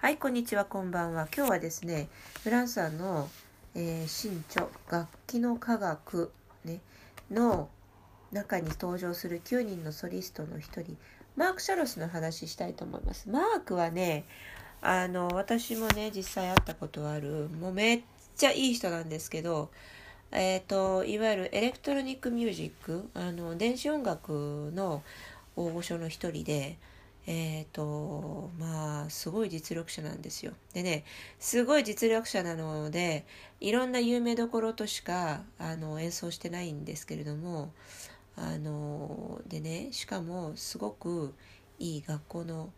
はい、こんにちは、こんばんは。今日はですね、フランスさんの、えー新著楽器の科学、ね、の中に登場する9人のソリストの一人、マーク・シャロスの話したいと思います。マークはね、あの、私もね、実際会ったことある、もうめっちゃいい人なんですけど、えっ、と、いわゆるエレクトロニックミュージック、あの、電子音楽の大御所の一人で、えっ、と、まあ、すごい実力者なんですよ。でね、すごい実力者なので、いろんな有名どころとしか、あの、演奏してないんですけれども、あの、でね、しかも、すごくいい学校の、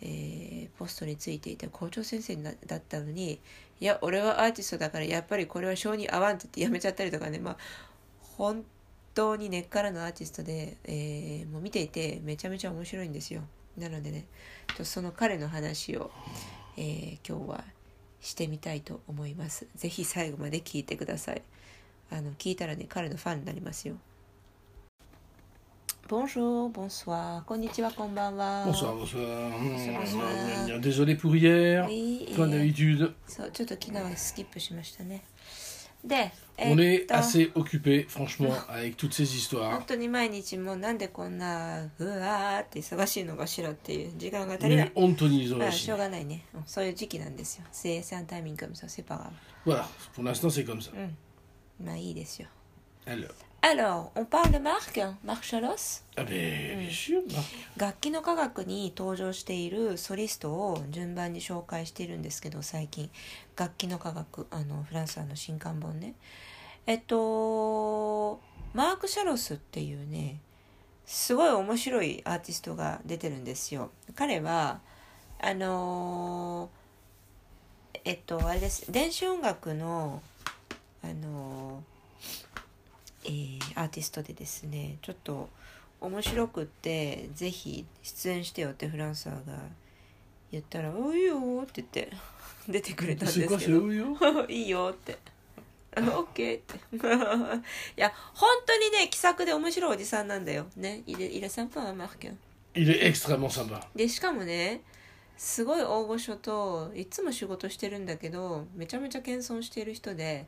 えーポストについていた校長先生だったのに、いや、俺はアーティストだから、やっぱりこれは性に合わんって言ってやめちゃったりとかね、まあ、本当に根っからのアーティストで、えーもう見ていてめちゃめちゃ面白いんですよなのでねその彼の話を、えー今日はしてみたいと思いますぜひ最後まで聞いてくださいあの聞いたらね彼のファンになりますよ Bonjour, bonsoir, こんにちは、こんばんは。Bonsoir, bonsoir. Bonsoir. Désolé pour hier. Oui, Comme d'habitude, そう、ちょっと昨日はスキップしましたね。で、 on えっ est と assez occupé, franchement, avec toutes ces histoires. 本当に毎日もうなんでこんなうわーって忙しいのかしらっていう時間が足りない Mais。honte on y まあ aussi. しょうがないね。うんそういう時期なんですよ。生産タイミングもそう、セパが。 Voilà, pour l'instant c'est comme ça. うん。まあいいですよ。 Alors, Alors, on parle de Marc, Marc Chalos. ah. 楽器の科学に登場しているソリストを順番に紹介しているんですけど最近。楽器の科学あのフランスの新刊本ね。えっとマーク・シャロスっていうねすごい面白いアーティストが出てるんですよ。彼はあのえっとあれです。電子音楽のあのえーアーティストでですねちょっと面白くってぜひ出演してよってフランサーが言ったら「おいいよ」って言って 出てくれたんですけど いいよって。オッケーって。いや、本当にね、気さくで面白いおじさんなんだよ。ね。いれ、いれさんぱはマーケン。Il est extrêmement sympa. で、しかもね、すごい大御所と、いつも仕事してるんだけど、めちゃめちゃ謙遜している人で、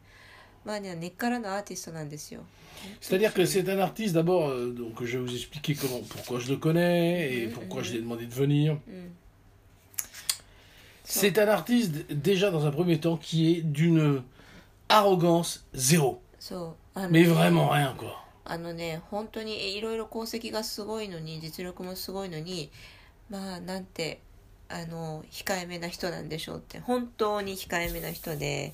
まあね、根っからのアーティストなんですよ。 C'est-à-dire que c'est un artiste d'abord, euh, donc je vais vous expliquer comment, pourquoi je le connais et Mhm, pourquoi mhm. je lui ai demandé de venir. うん。 C'est un artiste déjà dans un premier temps qui est d'une arrogance zéro. そう。あの Mais vraiment rien quoi. あのね本当にいろいろ功績がすごいのに実力もすごいのにまあなんてあの控えめな人なんでしょうって本当に控えめな人で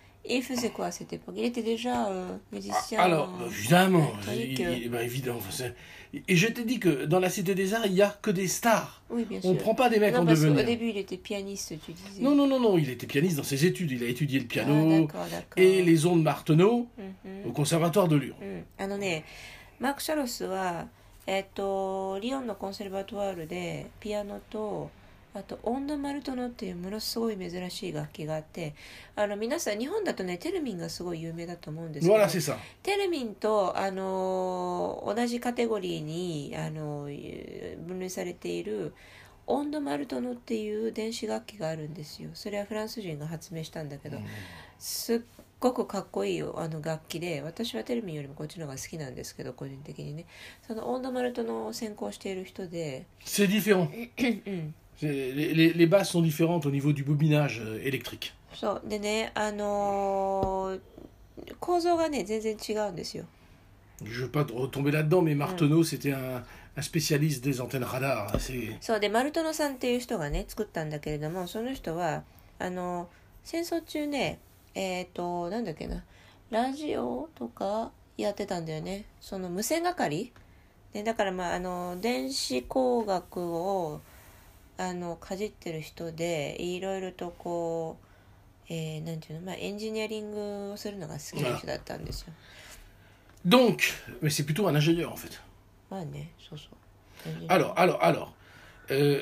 il faisait quoi à cette époque il était déjà euh, musicien Alors, évidemment, électronique, il- euh. il- bah, évidemment. enfin, c'est- Et je t'ai dit que dans la Cité des Arts, il n'y a que des stars. oui bien On ne sûr prend pas des mecs non, en parce qu'au devenir. début il était pianiste tu disais Non, non, non, non, il était pianiste dans ses études. Il a étudié le ah, piano d'accord d'accord et les ondes Marteneau Mhm. au Conservatoire de Lyon. うん、あのねマーク・シャロスは、えっとリオンのコンセルバトワールでピアノと あとオンドマルトノっていうものすごい珍しい楽器があってあの皆さん日本だとねテルミンがすごい有名だと思うんですけど.テルミンと、あの同じカテゴリーに、あの分類されているオンドマルトノっていう電子楽器があるんですよそれはフランス人が発明したんだけど、すっごくかっこいいよあの楽器で私はテルミンよりもこっちの方が好きなんですけど個人的にねそのオンドマルトノを専攻している人で C'est différent. うん、Les, les- les basses sont différentes au niveau du bobinage euh, électrique. そうでねあのー構造がね全然違うんですよ Je ne veux pas retomber là-dedans, mais Marteneau, c'était un, un spécialiste des antennes radar. そうでマルトノさんっていう人がね作ったんだけれどもその人はあの戦争中ねえっ、となんだっけなラジオとかやってたんだよねその無線係でだからまああの電子工学をあのかじってる人でいろいろとこう、えーなんていうの、まあ、エンジニアリングをするのが好きな人だったんですよ。Donc, mais c'est plutôt un ingénieur en fait. まあねそうそう Alors, alors, alors. Euh,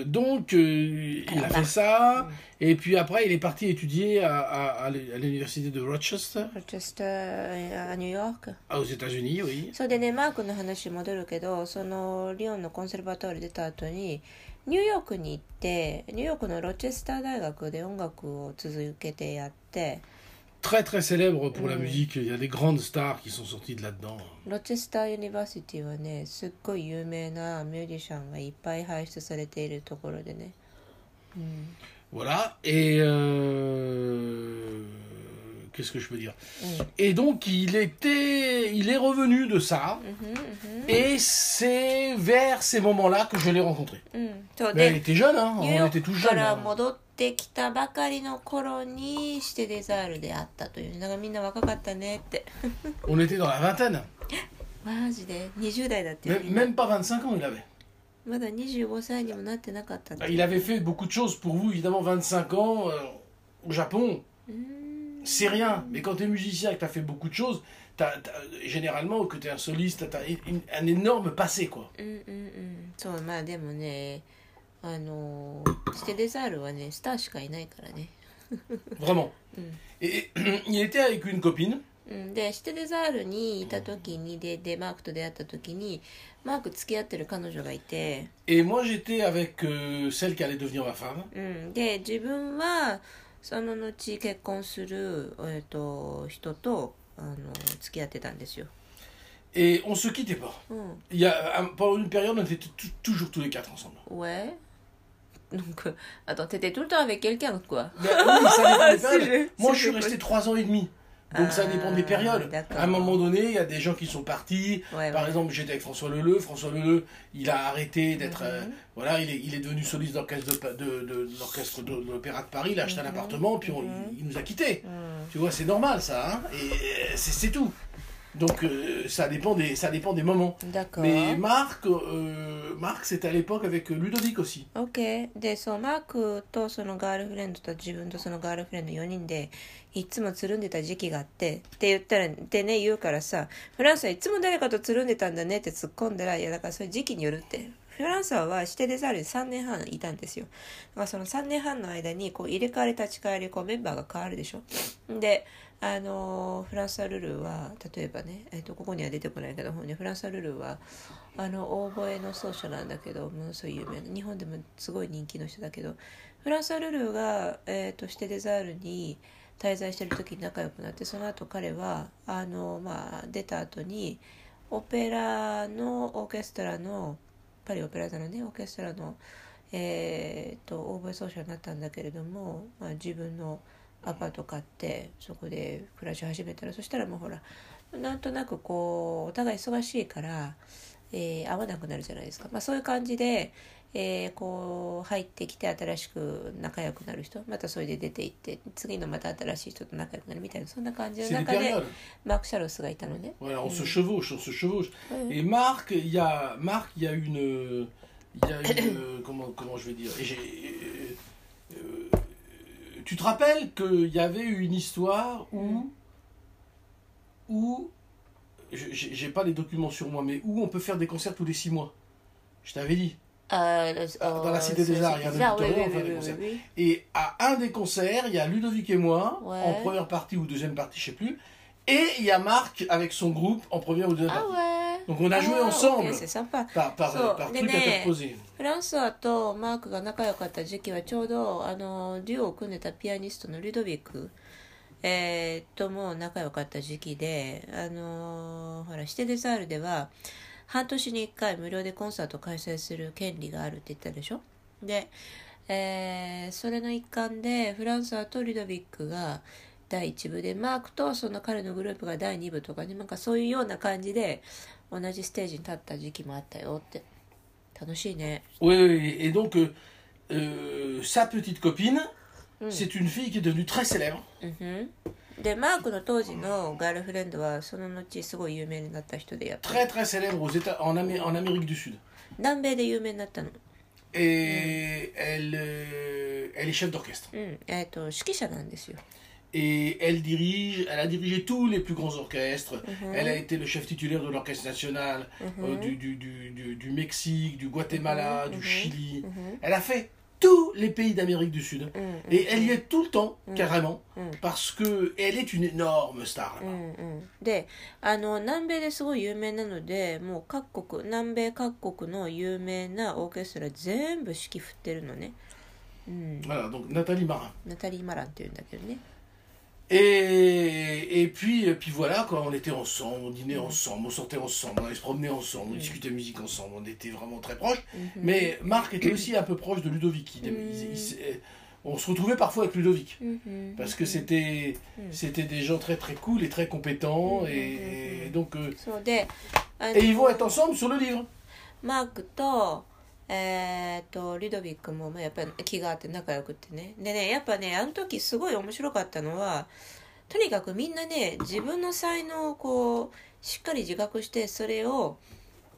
euh, donc, euh, il a fait ça, et puis après, il est parti étudier à, à, à l'u- à l'université de Rochester, ロチェスターあニューヨーク aux États-Unis, oui. それでねマークの話戻るけどそのリオンのコンセルバトール出た後にニューヨークに行ってニューヨークのロチェスター大学で音楽を続けてやって Très, très célèbre pour la musique. Il y a des grandes stars qui sont sorties de là-dedans. ロチェスターユニバーシティはねすっごい有名なミュージシャンがいっぱい輩出されているところでね、うん、Voilà, et euh, qu'est-ce que je peux dire. Et donc il était, il est revenu de ça, mhm, mhm. et c'est vers ces moments-là que je l'ai rencontré. Mm. Mais elle était jeune, hein, on était tous jeunes. On était dans la vingtaine Même pas 25 ans il avait Il avait fait beaucoup de choses pour vous évidemment 25 ans、euh, au Japon、うん c'est rien. Mais quand tu es musicien et que tu as fait beaucoup de choses, t'as- t'as- généralement que tu es un soliste, tu as un énorme passé quoi. うんうんうんそうまあでもねあのステデザールはねスターしかいないからね Vraiment. Mm. Et, et il était avec une copine. うん、でシテデザールにいた時にででマークと出会った時にマーク付き合ってる彼女がいて、 Et moi, j'étais avec euh, celle qui allait devenir ma femme. うん、で自分は その後結婚する、えー、と人とあの付き合ってたんですよ、 Et on se quittait pas. うん、 Il y a, un- pendant une période, on était tou- toujours tous les quatre ensemble. Ouais. Donc, euh, attends, t'étais tout le temps avec quelqu'un, quoi. Mais, oui, ça dépend des C'est périodes. vrai, Moi, c'est je suis vrai. resté trois ans et demi. Donc ça Ah, dépend des périodes. d'accord. À un moment donné, il y a des gens qui sont partis. Ouais, Par ouais. exemple, j'étais avec François Leleu. François Leleu, il a arrêté d'être. Mhm. euh, voilà, il est, il est devenu soliste d'orchestre de, Pa- de, de- de l'orchestre de, de l'Opéra de Paris. Il a acheté un Mhm. appartement, puis on- Mhm. il, il nous a quittés. Tu vois, c'est normal ça. Hein et euh, c'est c'est tout. Donc euh, ça, dépend des, ça dépend des moments. D'accord. Mais Marc, euh, Marc c'était à l'époque avec Ludovic aussi. OK でそうマークとそのガールフレンドと自分とそのガールフレンド4人でいつもつるんでた時期があってって言ったらでね言うからさフランスはいつも誰かとつるんでたんだねって突っ込んだらいやだからそれ時期によるってフランスはシテデザールで3年半いたんですよだからその3年半の間にこう入れ替わり立ち替わりこうメンバーが変わるでしょであのフランスルルは例えばね、えっとここには出てこないけど本にフランスルルはあのオーボエの奏者なんだけどものすごい有名な日本でもすごい人気の人だけどフランスルルが、えー、とシテデザールに滞在してる時に仲良くなってその後彼はあの、まあ、出た後にオペラのオーケストラのパリオペラ座のねオーケストラの、えー、とオーボエ奏者になったんだけれども、まあ、自分のアパート買ってそこで暮らし始めたらそしたらもうほらなんとなくこうお互い忙しいから、えー会わなくなるじゃないですか、まあ、そういう感じで、えーこう入ってきて新しく仲良くなる人またそれで出て行って次のまた新しい人と仲良くなるみたいなそんな感じの中で.マーク・シャロスがいたのね。Voilà, on se chevauche, on se chevauche. Ouais. Et Marc, il y a, Marc, il y a une, il y a une, comment, comment je vais dire. Tu te rappelles qu'il y avait une histoire où, où, je- j'ai pas les documents sur moi, mais où on peut faire des concerts tous les six mois. Je t'avais dit. あ dans la Cité des Arts, il y a un oui, concerts. Et à un des concerts, il y a Ludovic et moi Ouais. en première partie ou deuxième partie, je sais plus. Et il y a Marc avec son groupe en première ou deuxième あ partie. ouais Donc on a joué Ah, ensemble ok, c'est sympa. par, par, So, par mais truc né. interposé. フランソワとマークが仲良かった時期はちょうどあのデュオを組んでたピアニストのルドビック、えー、とも仲良かった時期であのほらシテデザールでは半年に1回無料でコンサートを開催する権利があるって言ったでしょで、えーそれの一環でフランソワとルドビックが第1部でマークとその彼のグループが第2部とかになんかそういうような感じで同じステージに立った時期もあったよって楽しいね Oui, oui, et donc euh, euh, sa petite copine, Mm. c'est une fille qui est devenue très célèbre. でマークの当時のガールフレンドはその後すごい有名になった人でやっぱり Très très célèbre aux États, en, Amé- en Amérique du Sud. 南米で有名になったの Et elle, euh, elle est chef d'orchestre. うんえっ、と指揮者なんですよ Et elle dirige, elle a dirigé tous les plus grands orchestres. Mhm. Elle a été le chef titulaire de l'orchestre national euh, du, du, du, du, du Mexique, du Guatemala, Mhm, du mhm. Chili. Mhm. Elle a fait tous les pays d'Amérique du Sud. Mhm. Et elle y est tout le temps, Mhm. carrément, Mhm. parce que elle est une énorme star. う là-bas. んうん、であの南米ですごい有名なのでもう各国南米各国の有名なオーケストラ全部指揮振ってるのね、うん、 Voilà, donc Nathalie Marin. ナタリー・マランっていうんだけどね et, et puis, puis voilà, quoi, on était ensemble, on dînait mhm. ensemble, on sortait ensemble, on allait se promener ensemble, on discutait de musique ensemble, on était vraiment très proches. Mhm. Mais Marc était aussi un peu proche de Ludovic. On se retrouvait parfois avec Ludovic. Mhm. Parce que c'était c'était des gens très très cool et très compétents. Et, donc. Euh, et ils vont être ensemble sur le livre. Marc toi. えー、とリドビックもまあやっぱり気があって仲良くってね。でねやっぱねあの時すごい面白かったのはとにかくみんなね自分の才能をこうしっかり自覚してそれを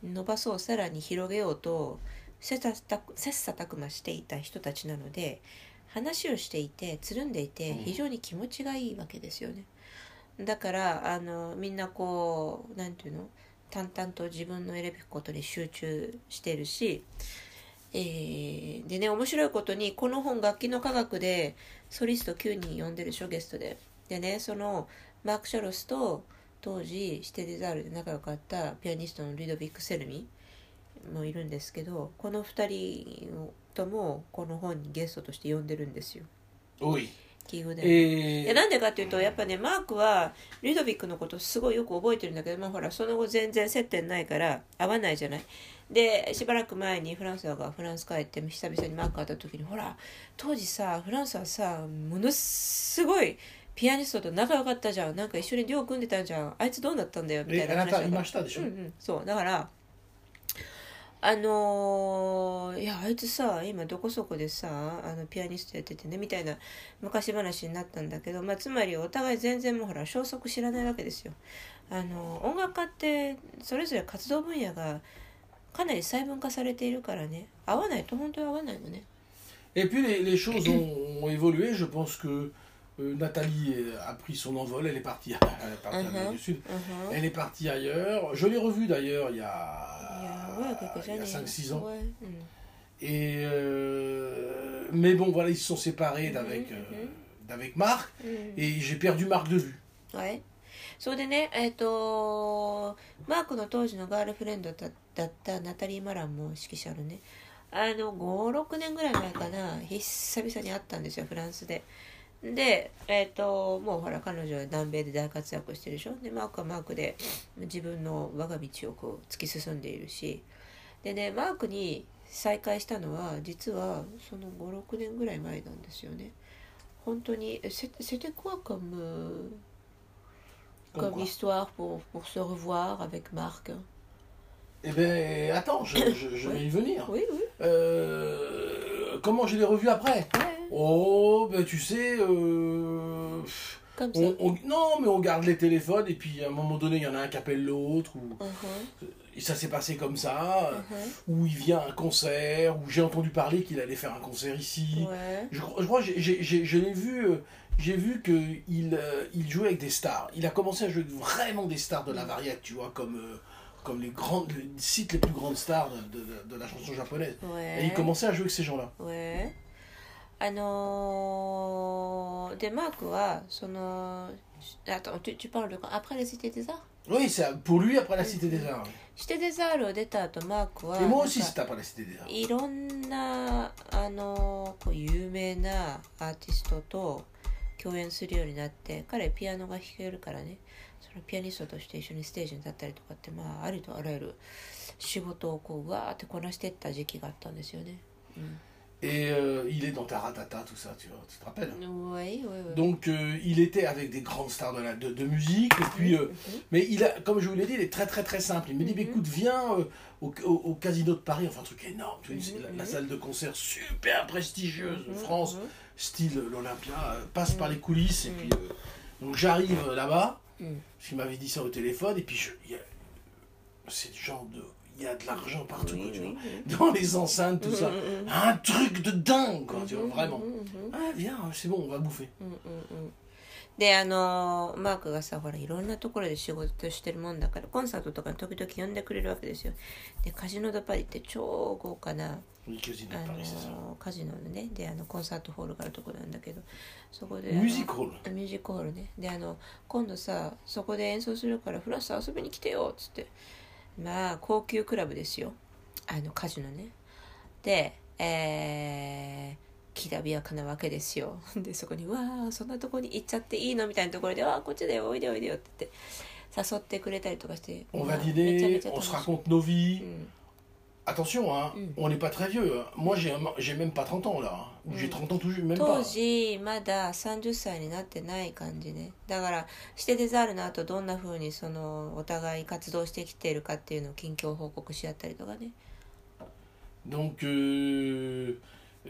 伸ばそうさらに広げようと切磋琢磨していた人たちなので話をしていてつるんでいてうん。非常に気持ちがいいわけですよね。だからあのみんなこうなんていうの？淡々と自分のやるべきことに集中してるし、えーでね面白いことにこの本楽器の科学でソリスト9人呼んでるでしょゲストで。でねそのマーク・シャロスと当時シテデザールで仲良かったピアニストのリドビック・セルミもいるんですけどこの2人ともこの本にゲストとして呼んでるんですよ。おい。Oui. 奇遇で。Et でなんでかっていうとやっぱねマークはリドビックのことすごいよく覚えてるんだけど、まあ、ほらその後全然接点ないから会わないじゃない。でしばらく前にフランスがフランス帰って久々にマーク会った時にほら当時さフランスはさものすごいピアニストと仲良かったじゃん。なんか一緒に寮組んでたんじゃん。あいつどうなったんだよみたいな話が m'a でしょ？うんうん、そう。だからあのーいやあいつさ今どこそこでさあのピアニストやっててねみたいな昔話になったんだけど、まあ、つまりお互い全然もうほら消息知らないわけですよ。あの音楽家ってそれぞれ活動分野がかなり細分化されているからね合わないと本当に合わないのね。Et puis les, les choses ont, ont évolué. Je pense que euh, Nathalie a pris son envol. Elle est partie, à- elle est partie en Amérique Mhm. du Sud. うんふん Elle est partie ailleurs. Je l'ai revue d'ailleurs il y いや a, ouais, quelques il y a années. 5-6 ans. Ouais, mm. Et euh, mais bon, voilà, ils se sont séparés d'avec, Mhm, euh, mhm. d'avec Marc. うん Et j'ai perdu Marc de vue. はい。それでね、えっ、と、マークの当時のガールフレンドだだったナタリー・マランも指揮者のね、あの、5、6年ぐらい前かな、久々に会ったんですよ、フランスで。 で、えっ、と、もうほら、彼女は南米で大活躍してるでしょ。で、マークはマークで自分の我が道をこう突き進んでいるし。でね、マークに再会したのは、実はその5、6年ぐらい前なんですよね。本当に、えセセテコアカム Comme comme quoi histoire pour, pour se revoir avec Marc. Eh ben, attends, je, je- je vais y venir. Oui, oui. Euh, comment je l'ai revu après Ouais, Oh, ben tu sais, euh, comme ça. on- on- non, mais on garde les téléphones et puis à un moment donné, il y en a un qui appelle l'autre, ou Uh-huh, et ça s'est passé comme ça, uh-huh. ou il vient à un concert, ou j'ai entendu parler qu'il allait faire un concert ici. Ouais. Je, crois- je crois que j'ai- j'ai- j'ai- je l'ai vu, euh, j'ai vu qu'il euh, il jouait avec des stars. Il a commencé à jouer avec vraiment des stars de la variété, tu vois, comme, euh, comme les grandes, les, citent les plus grandes stars de, de- de la chanson japonaise. Et il commençait à jouer avec ces gens-là. Ouais. あのー、で、マークは、その、attends, tu, tu parles de quand Après la Cité des Arts Oui, c'est pour lui après la Cité des Arts. シテデザールを出た後、マークは、Et moi なん aussi, か c'était après la Cité des Arts. いろんな、あのーこう有名なアーティストと共演するようになって彼ピアノが弾けるからねそのピアニストとして一緒にステージに立ったりとかってまあありとあらゆる仕事をこううわーってこなしていった時期があったんですよね。Et euh, il est dans Taratata, tout ça, tu vois, tu te rappelles oui, oui, oui. Donc euh, il était avec des grandes stars de, la, de, de musique, et puis, euh, mais il a, comme je vous l'ai dit, il est très très très simple. Il me dit, Mhm. écoute, viens au, au- au Casino de Paris, enfin un truc énorme, tu vois, la, mhm. la salle de concert super prestigieuse de Mhm, France, style l'Olympia, passe par les coulisses, et puis donc j'arrive là-bas, parce qu'il m'avait dit ça au téléphone, et puis je, il y a, c'est du genre de, il y a de l'argent partout, oui, tu oui, vois. Oui. Dans であのマークがさほらいろんなところで仕事してるもんだからコンサートとかに時々呼んでくれるわけですよ。でカジノ・ド・パリって超豪華なあのカジノのねであのコンサートホールがあるところなんだけどそこでミュージックホールミュージックホールね。であの今度さそこで演奏するからフランス遊びに来てよっつって。まあ高級クラブですよ。あのカジノね。でえーきらびやかなわけですよ。でそこに「わあそんなとこに行っちゃっていいの?」みたいなところで「ああこっちだよ。おいでおいでよ」って言って誘ってくれたりとかして。On ま va あめちゃめ dîner, ちゃ on 楽 se しい。raconte nos vies. うん Attention, hein, Mm. on n'est pas très vieux. hein. Moi, j'ai j'ai même pas 30 ans là. hein. Ou J'ai Mm. 30 ans toujours, même 当 pas. 時まだ30歳になってない感じねだからシテデザールの後どんな風にそのお互い活動してきているかっていうのを近況報告し合ったりとかね Donc, euh,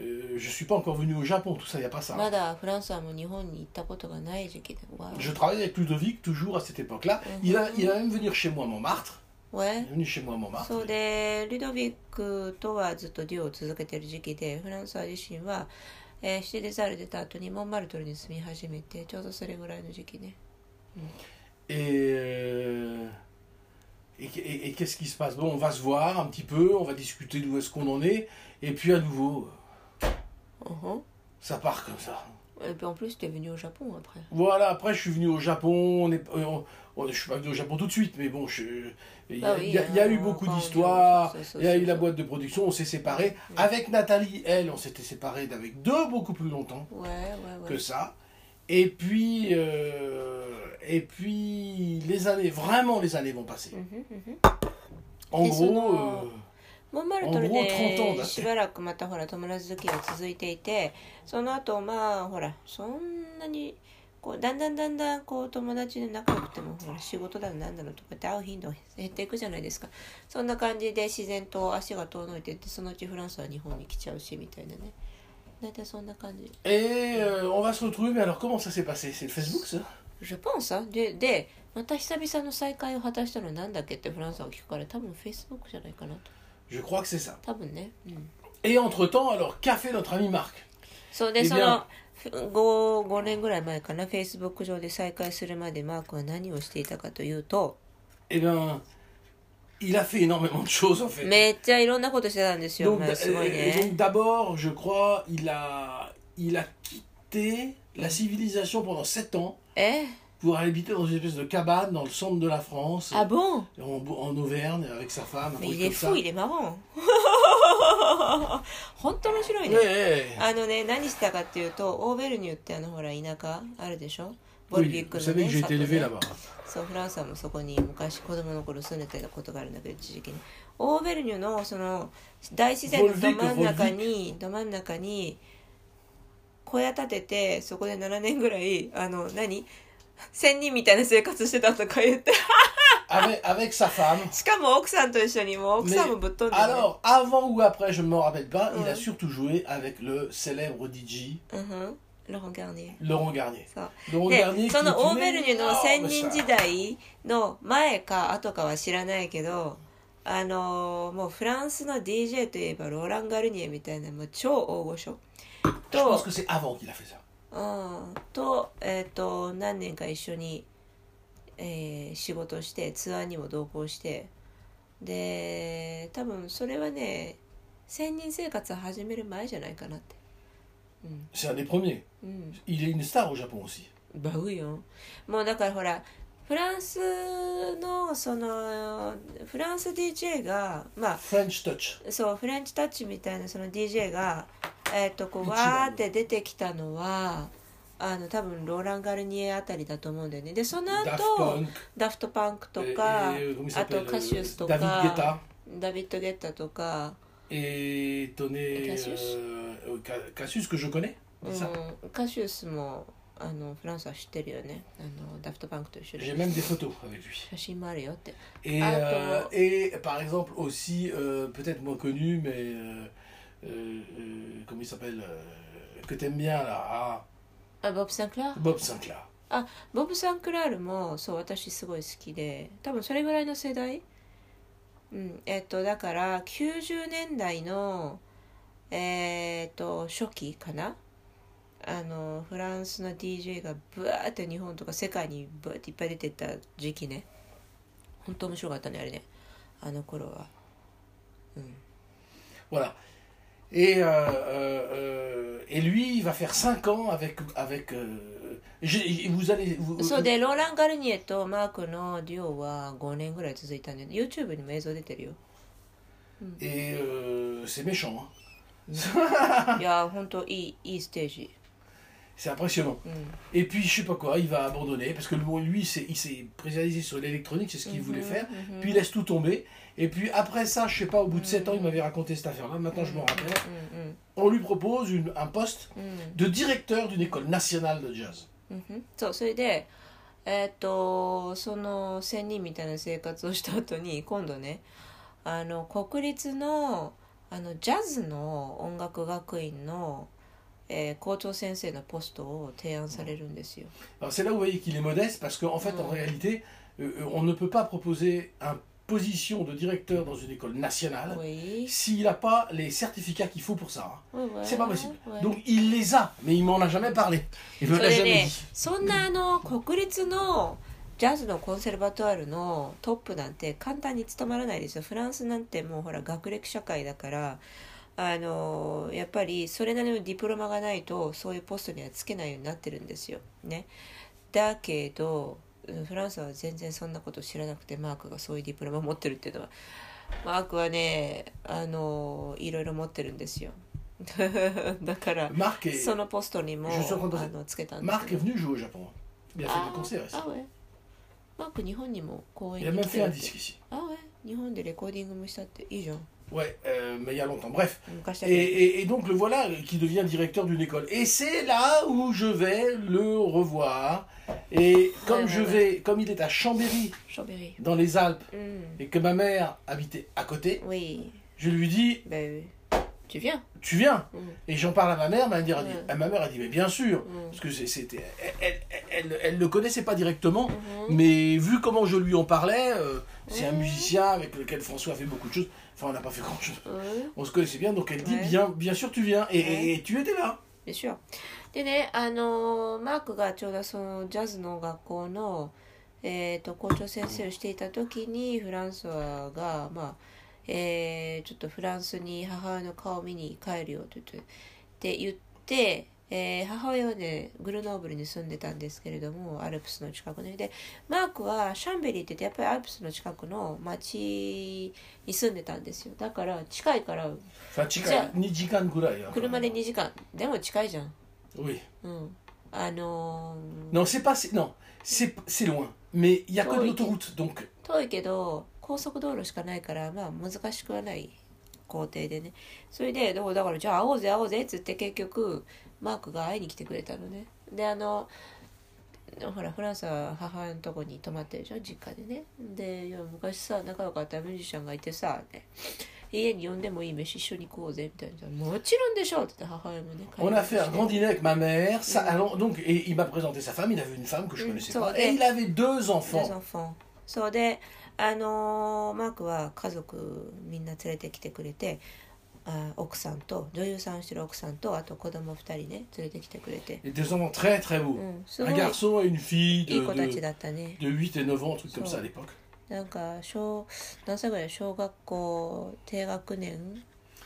euh, je suis pas encore venu au Japon, tout ça, il n'y a pas ça. まだフランスはもう日本に行ったことがない時期でわ Je travaillais avec Ludovic toujours à cette époque-là. Il, a, il va même venir chez moi à Montmartre. わ Il est venu chez moi à Montmartre. そうでルドビックとはずっとデュオを続けてる時期でフランスは自身は、えーシテデザール出た後にモンマルトルに住み始めてちょうどそれぐらいの時期ね Et, euh, et, et- et qu'est-ce qui se passe Bon, on va se voir un petit peu, on va discuter d'où est-ce qu'on en est. Et puis à nouveau, うんふん ça part comme ça. Et puis en plus, tu es venu au Japon après. Voilà, après je suis venu au Japon, on est, on- on- je suis pas venu au Japon tout de suite, mais bon, je- il y, a- Ah oui, il y a- il y a eu euh, beaucoup quand on est au d'histoires, Japon, ça, ça, il y a ça, eu la ça. boîte de production, on s'est séparés. Avec Nathalie, elle, on s'était séparés d'avec deux beaucoup plus longtemps Ouais, ouais, ouais. que ça. Et puis, euh, et puis les années, vraiment les années vont passer. うんふんうんふん En Et gros, sinon, euh, モンマルトルんご30だってでしばらくまたほら友達付きが続いていてその後まあほらそんなに こうだんだんだんだんこう友達で仲良くてもほら仕事だのなんだのとかって会う頻度減っていくじゃないですか。そんな感じで自然と足が遠のいてってそのうちフランスは日本に来ちゃうしみたいなね。大体そんな感じ。et euh, on va se retrouver. Mais alors, comment ça s'est passé C'est Facebook, ça Je pense さででまた久々の再会を果たしたのはなんだっけってフランスは聞くから多分 Facebook じゃないかなと。Je crois que c'est ça. 多分ね。うん。Et entre-temps, alors, qu'a fait notre ami Marc そうで、えその 5, 5年ぐらい前かな Facebook 上で再会するまでマークは何をしていたかというと Eh bien, il a fait énormément de choses, en fait. めっちゃいろんなことしてたんですよ、 donc, まあ、すごい euh, ね donc d'abord, je crois, il a, il a quitté la civilisation pendant 7 ans え pour aller habiter dans une espèce de cabane dans le centre de la France, あボン en, en Auvergne, avec sa femme, un mais truc il est comme ça. fou il est marrant 本当面白いね.あのね何したかっていうとオーベルニュってあのほら田舎あるでしょ？ボルビックのねね.そうフランスはもうそこに昔子供の頃住んでたことがあるんだけど一時期に。オーベルニュのその大自然のど真ん中にど真ん中に小屋建ててそこで7年ぐらいあの何？仙人みたいな生活してたとか言って Avec, avec sa femme. しかも奥さんと一緒にもう奥さんもぶっ飛んで、ね、 Alors, avant ou après, je ne me rappelle pas, il Ouais. a surtout joué avec le célèbre DJ うんふんロハン・ガーニエ Laurent Garnier. そう Laurent で Garnier そ qui の est オー une ベルニュの énorme 仙人 star. 時代の前か後かは知らないけどあのもうフランスの DJ といえばローラン・ガルニエみたいなもう超大御所 Je pense と que c'est avant qu'il a fait ça. うん、と,、えー、と何年か一緒に、 えー仕事してツアーにも同行してで多分それはね仙人生活を始める前じゃないかなって。うん C'est un des premiers. うん、Il est une star au Japon aussi. バウよもうだからほらフランスのそのフランス DJ がまあ French Touch. そうフレンチタッチみたいなその DJ がえっ、とこうわーって出てきたのはあの多分ローラン・ガルニエあたりだと思うんだよねでその Daft 後 Punk. ダフトパンクと et- か et, comment il あと s'appelle, カシウスと David か Guetta. ダビッド・ゲッタとか、 Et Tonné. Cassius euh, Ca- Cassius que je connais. う c'est ça ん、カシウスもあのフランスは知ってるよねあのダフトパンクと一緒 J'ai で même des photos avec lui. 写真もあるよって Et, Ah, euh, comment- et par exemple aussi, euh, peut-être moins connu, mais euh, euh, euh, comment il s'appelle euh, Que t'aimes bien là ah, あボブ・サンクラー Bob Sinclair. ボブ・サンクラールもそう私すごい好きで。多分それぐらいの世代？うんえっとだから90年代のえっと初期かな？あのフランスの DJ がブワーって日本とか世界にブワーっていっぱい出てった時期ね。本当面白かったねあれね。あの頃は。うん。Voilà. Et, euh, euh, euh, et lui, il va faire 5 ans avec. avec vous allez. Vous, そうで、ローラン・ガルニエとマークのデュオは5年ぐらい続いたんで、YouTube にも映像出てるよ。Et euh, c'est méchant. Hein. c'est impressionnant. Mm. Et puis, je sais pas quoi, il va abandonner parce que lui, il s'est précisé sur l'électronique, c'est ce qu'il mm-hmm. voulait faire. Mm-hmm. Puis il laisse tout tomber. Et puis après ça, je sais pas, au bout de 7 ans, il m'avait raconté cette affaire-là. Maintenant, je m'en rappelle. うんうん On lui propose une- un poste うん de directeur d'une école nationale de jazz. うんふんそうそれでえーっとその仙人みたいな生活をした後に今度ねあの国立のあのジャズの音楽学院の、えー校長先生のポストを提案されるんですよ。 Alors c'est là où vous voyez qu'il est modeste, parce qu'en fait, en Mm. réalité, euh, euh, on ne peut pas proposer une position de directeur dans une école nationale Oui. s'il n'a pas les certificats qu'il faut pour ça. hein. Ouais, C'est pas possible. ouais. Donc il les a, mais il m'en a jamais parlé. Il me そ l'a れ jamais ね dit. そんなあの国立のジャズのコンセルバトワールのトップなんて簡単に務まらないですよフランスなんてもうほら学歴社会だからあのやっぱりそれなりのディプロマがないとそういうポストにはつけないようになってるんですよねだけどうんフランスは全然そんなこと知らなくてマークがそういうディプロマを持ってるっていうのはマークはねあのいろいろ持ってるんですよ だからそのポストにもあのつけたんです Ah, ah ouais マーク日本にも公演に来て.あ ouais 日本でレコーディングもしたっていいじゃん Ouais, euh, mais il y a longtemps. Bref. Et, donc le voilà euh, qui devient directeur d'une école. Et c'est là où je vais le revoir. Et comme je vais, comme il est à Chambéry, dans les Alpes, et que ma mère habitait à côté, je lui dis. Tu viens. Tu viens. Et j'en parle à ma mère. Ma mère a dit, ah, ma mère a dit, mais bien sûr, parce que c'était, elle, elle, elle, le connaissait pas directement, mais vu comment je lui en parlais, euh, c'est un musicien avec lequel François a fait beaucoup de choses Enfin, on n'a pas fait grand chose. うん On se connaissait bien, donc elle dit, Ouais. bien, bien sûr, tu viens. Et, Ouais. et- tu étais là. でしょでねあのマークがちょうどそのジャズの学校の、えー、と校長先生をしていた時にフランソワが、まあえーちょっとフランスに母親の顔を見に帰るよと言って言って、えー母親はねグルノーブルに住んでたんですけれどもアルプスの近くにでマークはシャンベリーって言ってやっぱりアルプスの近くの町に住んでたんですよだから近いから Enfin, Chica, じゃあ ni Jikan Kurai, hein. 車で2時間でも近いじゃん Oui. うんあのー Non, c'est pas. Non, c'est c'est loin. Mais il y a que de Oui. l'autoroute. Donc, 遠いけど高速道路しかないからまあ難しくはない工程でねそれでだからじゃあ会おうぜ会おうぜっつって結局マークが会いに来てくれたのねであのほらフランスは母親のとこに泊まってるでしょ？実家でねでいや昔さ仲良かったミュージシャンがいてさ家に呼んでもいい飯一緒に食おうぜみたいなもちろんでしょ？って言って母親もね on a fait un grand dîner avec ma mère. Ça, Mm. alors, donc, et il m'a présenté sa femme. Il avait une femme que je Mm, connaissais ça pas. va. Et il avait deux デ enfants. ザフォンそうであのーマークは家族みんな連れてきてくれて あ奥さんと女優さんをしてる奥さんとあと子供二人ね連れてきてくれて Et des enfants très très う beaux. んすご Un い garçon et une fille いい de, 子たち de, だったね de 8 et 9 ans, un truc comme Ça. ça à l'époque. なんか小何歳ぐらい小学校低学年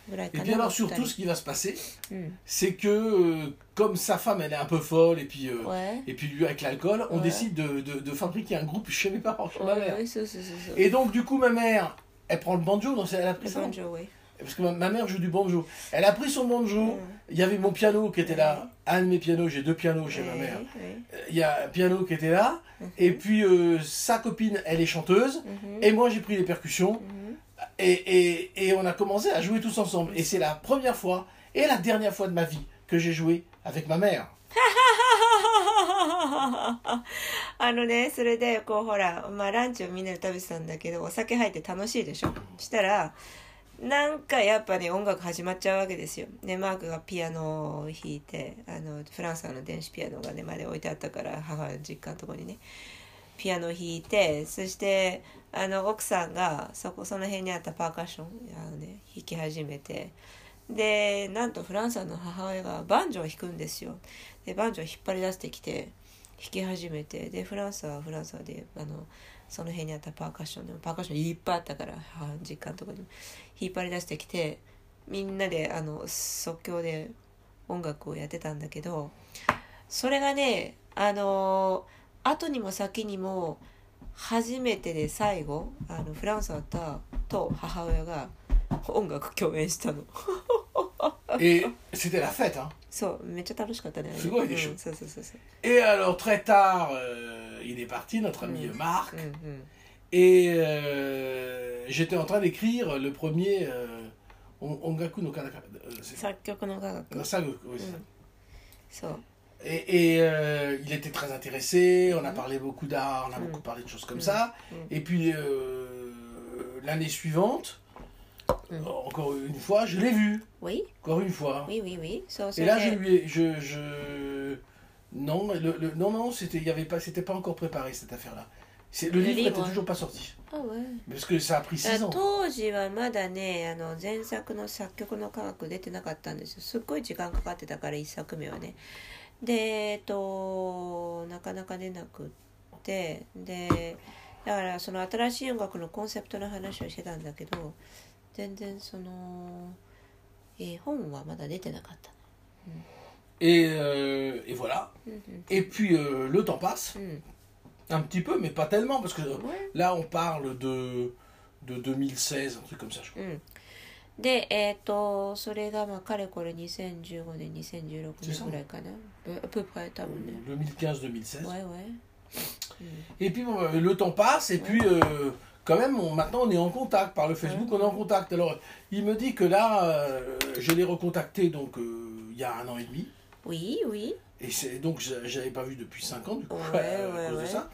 ぐらい Et か puis な alors 二 surtout 人 ce qui va se passer, うん c'est que euh, comme sa femme elle est un peu folle et puis euh, ouais et puis lui avec l'alcool, on Ouais. décide de, de, de fabriquer un groupe chez mes parents, chez ma mère. はいそうそうそうそう Et donc du coup ma mère, elle prend le banjo, donc elle a pris ça. ボンジョーウェイ Parce que ma, ma mère joue du banjo. Elle a pris son banjo. Il y avait mon piano qui était là. Un de mes pianos, j'ai deux pianos chez ma mère. はい Euh, Il y a un piano qui était là. Mhm. Et puis euh, sa copine, elle est chanteuse. うん Et moi j'ai pris les percussions. うん Et, et, et on a commencé à jouer tous ensemble. Et c'est la première fois et la dernière fois de ma vie que j'ai joué avec ma mère. あのねそれでこうほら、まあ、ランチをみんなで食べてたんだけどお酒入って楽しいでしょしたら なんかやっぱね音楽始まっちゃうわけですよ。でマークがピアノを弾いてあのフランスの電子ピアノがねまで置いてあったから母の実家のとこにね。ピアノを弾いてそしてあの奥さんがそこその辺にあったパーカッションあの、ね、弾き始めて。でなんとフランスの母親がバンジョーを弾くんですよ。でバンジョーを引っ張り出してきて弾き始めてでフランスはフランスであのその辺にあったパーカッションでもパーカッションいっぱいあったから実家のとこに引っ張り出してきてみんなであの即興で音楽をやってたんだけどそれがねあの後にも先にも初めてで最後あのフランスとと母親が音楽共演したの Et c'était la fête. Hein. そうめっちゃ楽しかったねすごいでしょうんそうそうそうそう Et alors, très tard, euh, il est parti, notre ami Mm. Marc. うんうん Et euh, j'étais en train d'écrire le premier euh, On- Ongaku no Kanaka. euh, c'est- 作曲の科学 ça, oui, c'est ça. そう Et, et, euh, il était très intéressé, on a Mm. parlé beaucoup d'art, on a Mm. beaucoup parlé de choses comme Mm. ça. Mm. Et puis euh, l'année suivante, Mm. encore une fois, je l'ai vu. Oui Encore une fois. oui oui oui そうそ Et れ là, je で lui ai. Je, je... Non, le, le- non, non, c'était, il y avait pas, c'était pas encore préparé cette affaire-là. C'est, le, Le livre livre, n'était ouais. toujours pas sorti. あouais Parce que ça a pris 6 ans. 当時はまだねあの前作の作曲の科学出てなかったんですよすっごい時間かかってたから1作目はねでえっとなかなか出なくってでだからその新しい音楽のコンセプトの話をしてたんだけど 全然その、えー本はまだ出てなかった Et, euh, et voilà. うんうん Et puis euh, le temps passe, うん un petit peu, mais pas tellement, parce que Ouais. là, on parle de, de 2016, un truc comme ça, je crois. うんでえっ、とそれがまあかれこれ2015年2016年ぐらいかなあプープ多分ね 2015-2016. Ouais, ouais. Et puis bon, euh, le temps passe, et puis euh, quand même, on- maintenant on est en contact par le Facebook, on est en contact. Alors, il me dit que là, euh, je l'ai recontacté donc euh, il y a un an et demi. Oui, oui. Et c'est donc je j'avais pas vu depuis 5 ans du coup Ouais, à ouais, cause de ça.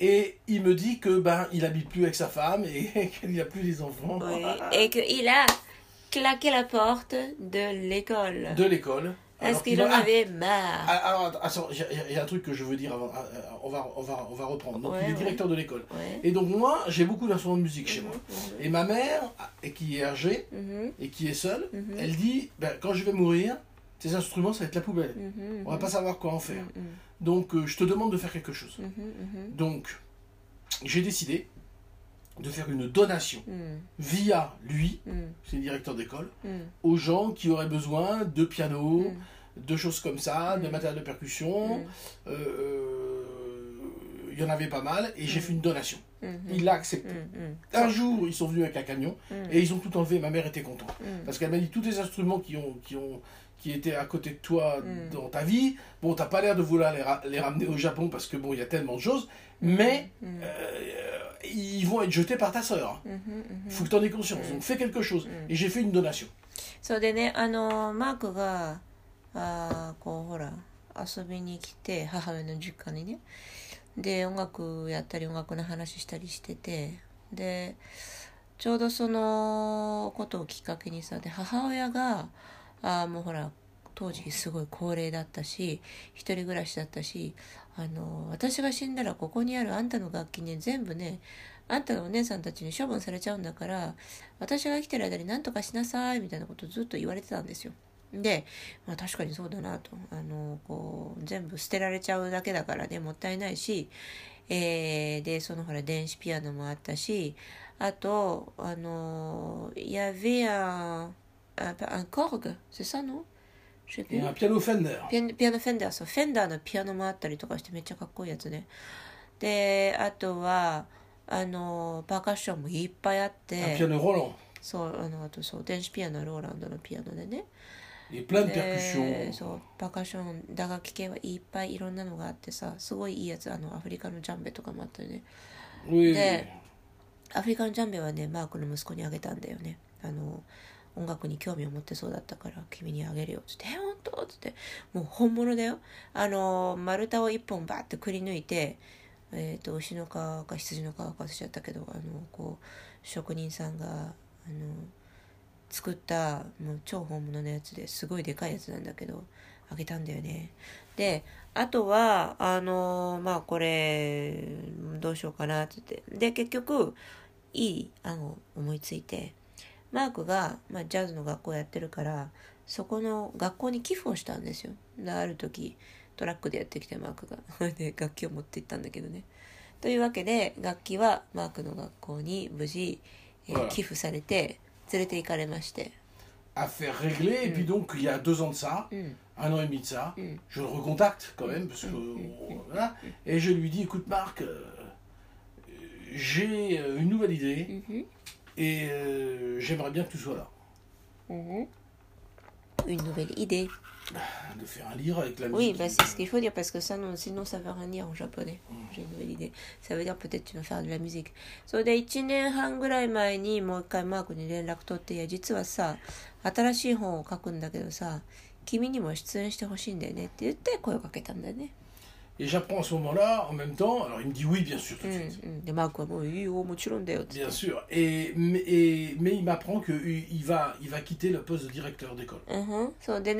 Et il me dit que ben il habite plus avec sa femme et qu'il n'y a plus les enfants oui. Et qu'il a claqué la porte de l'école. de l'école. Alors qu'il en avait marre. ah, alors attends, il y, a- un truc que je veux dire avant. ah, On va, on va, on va reprendre. Donc Ouais, il est ouais. directeur de l'école. Ouais. Et donc moi, j'ai beaucoup d'instruments de musique chez Mhm, moi. mhm, Et ma mère, et qui est âgée mhm, et qui est seule, Mhm. elle dit ben, quand je vais mourir, tes instruments ça va être la poubelle. mhm, On va pas savoir quoi en faire. mhm, Donc euh, je te demande de faire quelque chose. mhm, mhm, Donc j'ai décidé de faire une donation mhm, via lui, mhm, c'est le directeur d'école, mhm, aux gens qui auraient besoin de piano, mhm, de choses comme ça, de Mm. matériel de percussion. Euh, euh, il y en avait pas mal et j'ai Mm. fait une donation. Il l'a accepté. Un jour, ils sont venus avec un camion et ils ont tout enlevé. Ma mère était contente parce qu'elle m'a dit tous les instruments qui ont qui ont qui étaient à côté de toi Mm. dans ta vie. Bon, t'as pas l'air de vouloir les, ra- les ramener au Japon parce que bon, il y a tellement de choses, mais Mhm, euh, ils vont être jetés par ta sœur. mhm, mhm. Faut que t'en aies conscience. Mm. Donc fais quelque chose. Mm. Et j'ai fait une donation. そうでねあのマークがあーこうほら遊びに来て母親の実家にねで音楽やったり音楽の話したりしててでちょうどそのことをきっかけにさで母親が あもうほら当時すごい高齢だったし一人暮らしだったしあの私が死んだらここにあるあんたの楽器ね全部ねあんたのお姉さんたちに処分されちゃうんだから私が生きてる間に何とかしなさいみたいなことずっと言われてたんですよ。で、まあ、確かにそうだなとあのこう全部捨てられちゃうだけだからねもったいないし、えーでそのほら電子ピアノもあったしあとあのや avait un, un, Korg c'est ça non? Je sais plus. Et un piano Fender. ピアノピアノフェンダーそうフェンダーのピアノもあったりとかしてめっちゃかっこいいやつねであとはあのパーカッションもいっぱいあって piano Roland. そうあのあとそう電子ピアノローランドのピアノでねで.そうパーカッション打楽器系はいっぱいいろんなのがあってさすごいいいやつあのアフリカのジャンベとかもあったよね De- アフリカのジャンベはねマークの息子にあげたんだよねあの音楽に興味を持ってそうだったから君にあげるよ。っつって「本当?」っつってもう本物だよ。あの丸太を一本バーってくり抜いてえー、と牛の皮か羊の皮か忘れちゃったけどあのこう職人さんがあの作ったもう超本物のやつですごいでかいやつなんだけどあげたんだよね。であとはあのまあこれどうしようかなってって。で結局いい案を思いついてマークが、まあ、ジャズの学校やってるからそこの学校に寄付をしたんですよである時トラックでやってきてマークがで楽器を持って行ったんだけどねというわけで楽器はマークの学校に無事、えー寄付されて連れて行かれまして、Affaire réglée. Et puis donc, il y a deux ans de ça, うん、un an et demi de ça, Mm. je le recontacte quand même, parce que. Voilà. Et je lui dis écoute, Marc, euh, j'ai euh, une nouvelle idée Mhm. et euh, j'aimerais bien que tu sois là. Mhm. Une nouvelle idée. De faire un livre avec la Oui, musique. bah, c'est ce qu'il faut dire parce que ça, non, sinon ça veut rien dire en japonais. J'ai une nouvelle idée. Ça veut dire peut-être tu vas faire de la musique. それで1年半ぐらい前にもう一回マークに連絡取って、いや、実はさ、新しい本を書くんだけどさ、君にも出演してほしいんだよねって言って声をかけたんだよね。 et j'apprends à ce moment-là, en même temps, alors il me dit oui, bien sûr, tout de suite. Bien sûr. Et, mais, mais il m'apprend qu'il va, il va quitter le poste de directeur d'école. So, de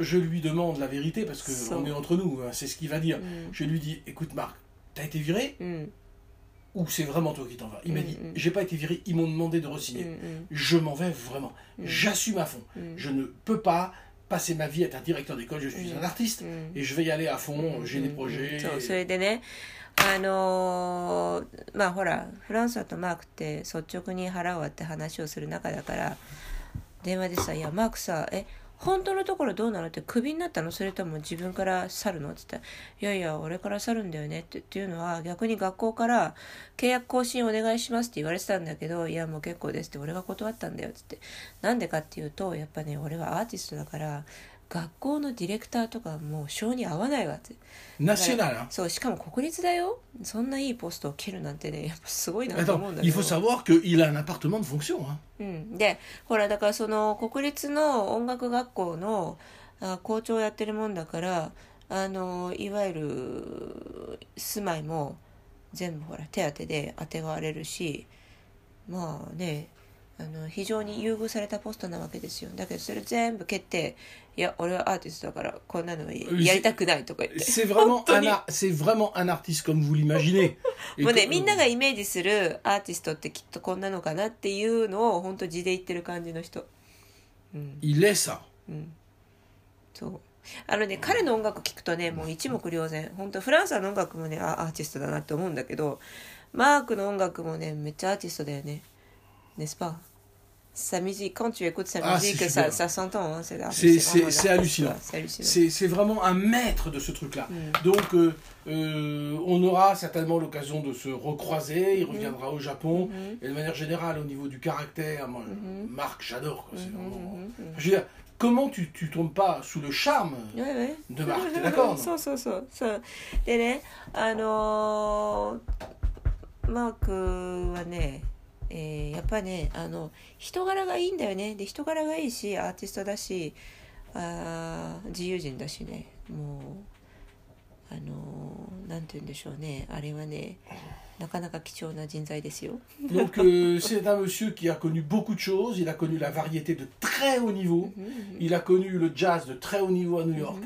je lui demande la vérité, parce qu'on est entre nous, hein, c'est ce qu'il va dire. Je lui dis, écoute Marc, t'as été viré ou c'est vraiment toi qui t'en vas Il m'a Mm, dit mm. j'ai pas été viré, ils m'ont demandé de うん、う re-signer. ん。 Je m'en vais vraiment. J'assume à fond. Mm. Je ne peux pas passer ma vie à être un directeur d'école. Je suis Mm. un artiste うん et je vais y aller à fond. J'ai des うん projets. そうそれでねあのーまあほらフランスだとマークって率直に腹を割って話をする仲だから電話でさ「いやマークさえ 本当のところどうなの?」ってクビになったの？それとも自分から去るの?」って言ったら「いやいや俺から去るんだよね」ってっていうのは逆に学校から「契約更新お願いします」って言われてたんだけど「いやもう結構です」って俺が断ったんだよって言ってなんでかっていうとやっぱね俺はアーティストだから学校のディレクターとかもう性に合わないわって。National. hein. そうしかも国立だよそんないいポストを蹴るなんてねやっぱすごいなと Attends, 思うんだけ il ど faut savoir qu'il a un appartement de fonction. hein. うん、でほらだからその国立の音楽学校のあ校長をやってるもんだからあのいわゆる住まいも全部ほら手当で当てがわれるしまあねあの非常に優遇されたポストなわけですよだけどそれ全部蹴っていや俺はアーティストだからこんなのやりたくないとか言って C'est vraiment, un に ar- c'est vraiment un artiste comme vous l'imaginez. もうね、みんながイメージするアーティストってきっとこんなのかなっていうのを本当字で言ってる感じの人。うん、Il est ça. うん。そう。あのね、彼の音楽聴くとね、もう一目瞭然。本当フランスの音楽もね、あアーティストだなって思うんだけど、マークの音楽もね、めっちゃアーティストだよね。n'est-ce pas Sa musique, quand tu écoutes sa Ah, musique, c'est ça, super. ça s'entend. hein, c'est C'est- vraiment c'est- c'est un artiste, hallucinant. quoi, C'est hallucinant. C'est c'est vraiment un maître de ce truc-là. Mm. Donc, euh, euh, on aura certainement l'occasion de se recroiser. Il reviendra au Japon. Mhm. Et de manière générale, au niveau du caractère, moi, Mhm. Marc, j'adore. quoi, c'est Mhm, vraiment- mhm, mhm. Je veux dire, comment tu, tu tombes pas sous le charme はいはい。 de Marc T'es d'accord そ non うそうそうそうでねあのーマークはね、 えーやっぱねあの人柄がいいんだよねで人柄がいいしアーティストだしあー自由人だしねもうあのーなんて言うんでしょうねあれはねなかなか貴重な人材ですよ Donc, euh, c'est un monsieur qui a connu beaucoup de choses. Il a connu la variété de très haut niveau. Il a connu le jazz de très haut niveau à New York.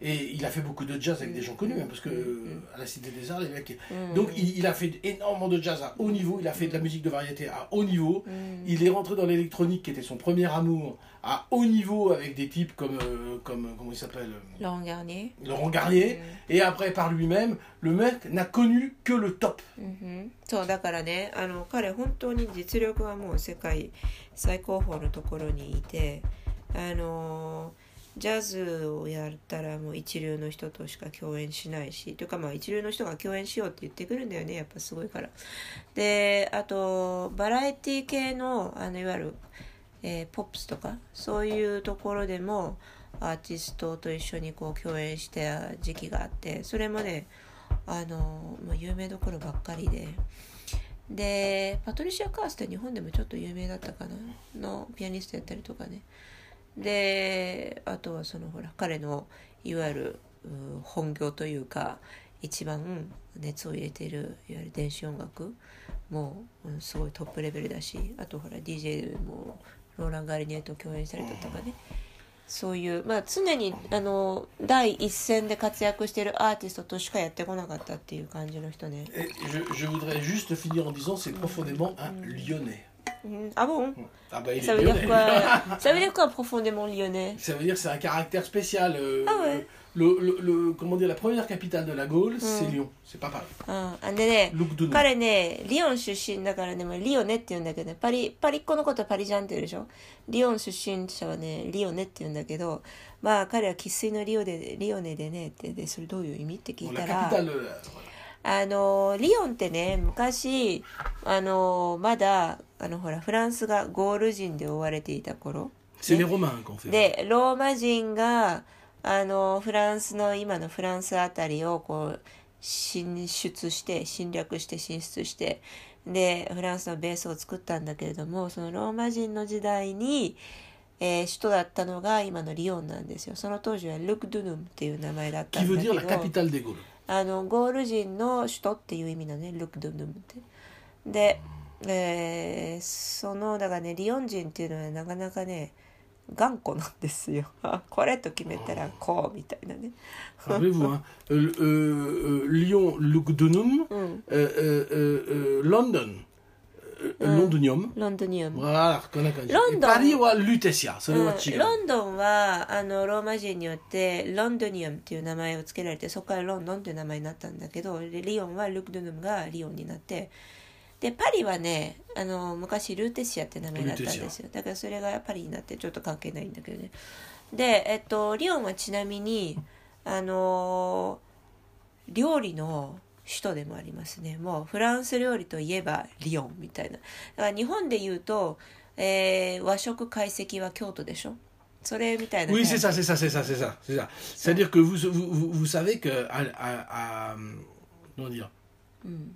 Et il a fait beaucoup de jazz avec des gens connus, hein, parce que euh, à la Cité des Arts, les mecs. Donc il, il a fait énormément de jazz à haut niveau, il a fait de la musique de variété à haut niveau. Il est rentré dans l'électronique, qui était son premier amour, à haut niveau avec des types comme, euh, comme comment il s'appelle, euh, ロン・ガーニ Laurent Garnier. Et après par lui-même, le mec n'a connu que le top. うんそうだからねあの彼本当に実力はもう世界最高峰のところにいてあの ジャズをやったらもう一流の人としか共演しないしというかまあ一流の人が共演しようって言ってくるんだよねやっぱすごいから。であとバラエティ系のあのいわゆる、えーポップスとかそういうところでもアーティストと一緒にこう共演した時期があってそれもねあのもう有名どころばっかりで。でパトリシア・カースって日本でもちょっと有名だったかな？のピアニストやったりとかね。であとはそのほら彼のいわゆる本業というか一番熱を入れているいわゆる電子音楽もう、うんすごいトップレベルだしあとほら DJ もローラン・ガリニエと共演したりだとかねそういう、まあ、常にあの第一線で活躍しているアーティストとしかやってこなかったっていう感じの人ね。Et je, je voudrais juste finir en disant c'est profondément un lyonnais. うん、あ bon Ah bah Ça veut dire lyonnais. quoi Ça veut dire quoi profondément lyonnais Ça veut dire c'est un caractère spécial. euh, Ah ouais. le, le, le- comment dire, la première capitale de la Gaule, c'est Lyon. C'est pas Paris. うん、あでね Lugdunum. 彼ねリヨン出身だからね、まあ、リオネって言うんだけどねパリパリっ子のことパリジャンって言うでしょリヨン出身者はねリオネって言うんだけどまあ彼は生粋のリオでリオネでねってでそれどういう意味って聞いたら euh. あのリヨンってね昔あのまだあのほらフランスがゴール人で追われていた頃 fait. でローマ人があのフランスの今のフランスあたりをこう進出して侵略して進出してでフランスのベースを作ったんだけれどもそのローマ人の時代に、えー首都だったのが今のリヨンなんですよその当時はルクドゥヌムっていう名前だったんだけど.あのゴール人の首都っていう意味なのねルクドゥヌムってで、えーそのだからねリヨン人っていうのはなかなかね頑固なんですよ。あ これと決めたらこうみたいなね。hein, euh, euh, euh, euh, euh, euh, euh, euh, Euh. ロンドニウム Voilà, qu'on a connu. Et London. Paris, ouais, Lutetia, ça う。ロンドンはあのローマ人によってロンドニウムっていう名前を付けられてそこからロンドンっていう名前になったんだけどでリヨンはルクドゥヌムがリヨンになってでパリはねあの昔ルーテシアって名前だったんですよ。だからそれがパリになってちょっと関係ないんだけどね。でえっとリヨンはちなみにあの料理の首都でもありますね。もうフランス料理といえばリヨンみたいな。だから日本で言うと、えー和食懐石は京都でしょ？それみたいな Oui, c'est ça, c'est ça, c'est ça, c'est ça, c'est ça. C'est-à-dire que vous, vous, vous savez que à, à, à- comment dire, うん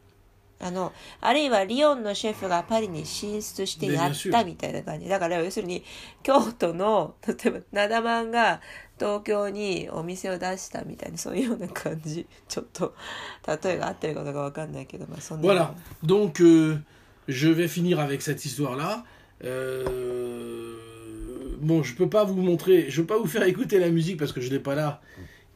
あのあるいはリヨンのシェフがパリに進出してやったみたいな感じだから要するに京都の例えばナダマンが東京にお店を出したみたいなそういうような感じちょっと例えが合ってるかどうかわかんないけどまあそんな Voilà. Donc, euh, je vais finir avec cette histoire-là. Euh, bon, je peux pas vous montrer, je peux pas vous faire écouter la musique parce que je l'ai pas là,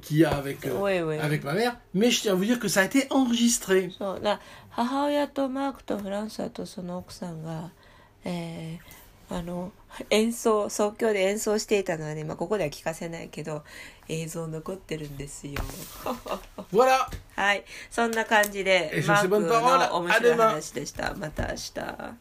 qu'il y a avec, euh, おいおい avec ma mère. Mais je tiens à vous dire que ça a été enregistré. そうだ 母親とマークとフランサーとその奥さんが、えーあの演奏即興で演奏していたのはね、まあ、ここでは聞かせないけど映像残ってるんですよ. はいそん Eh, な感じでマークの面白い.話でしたまた明日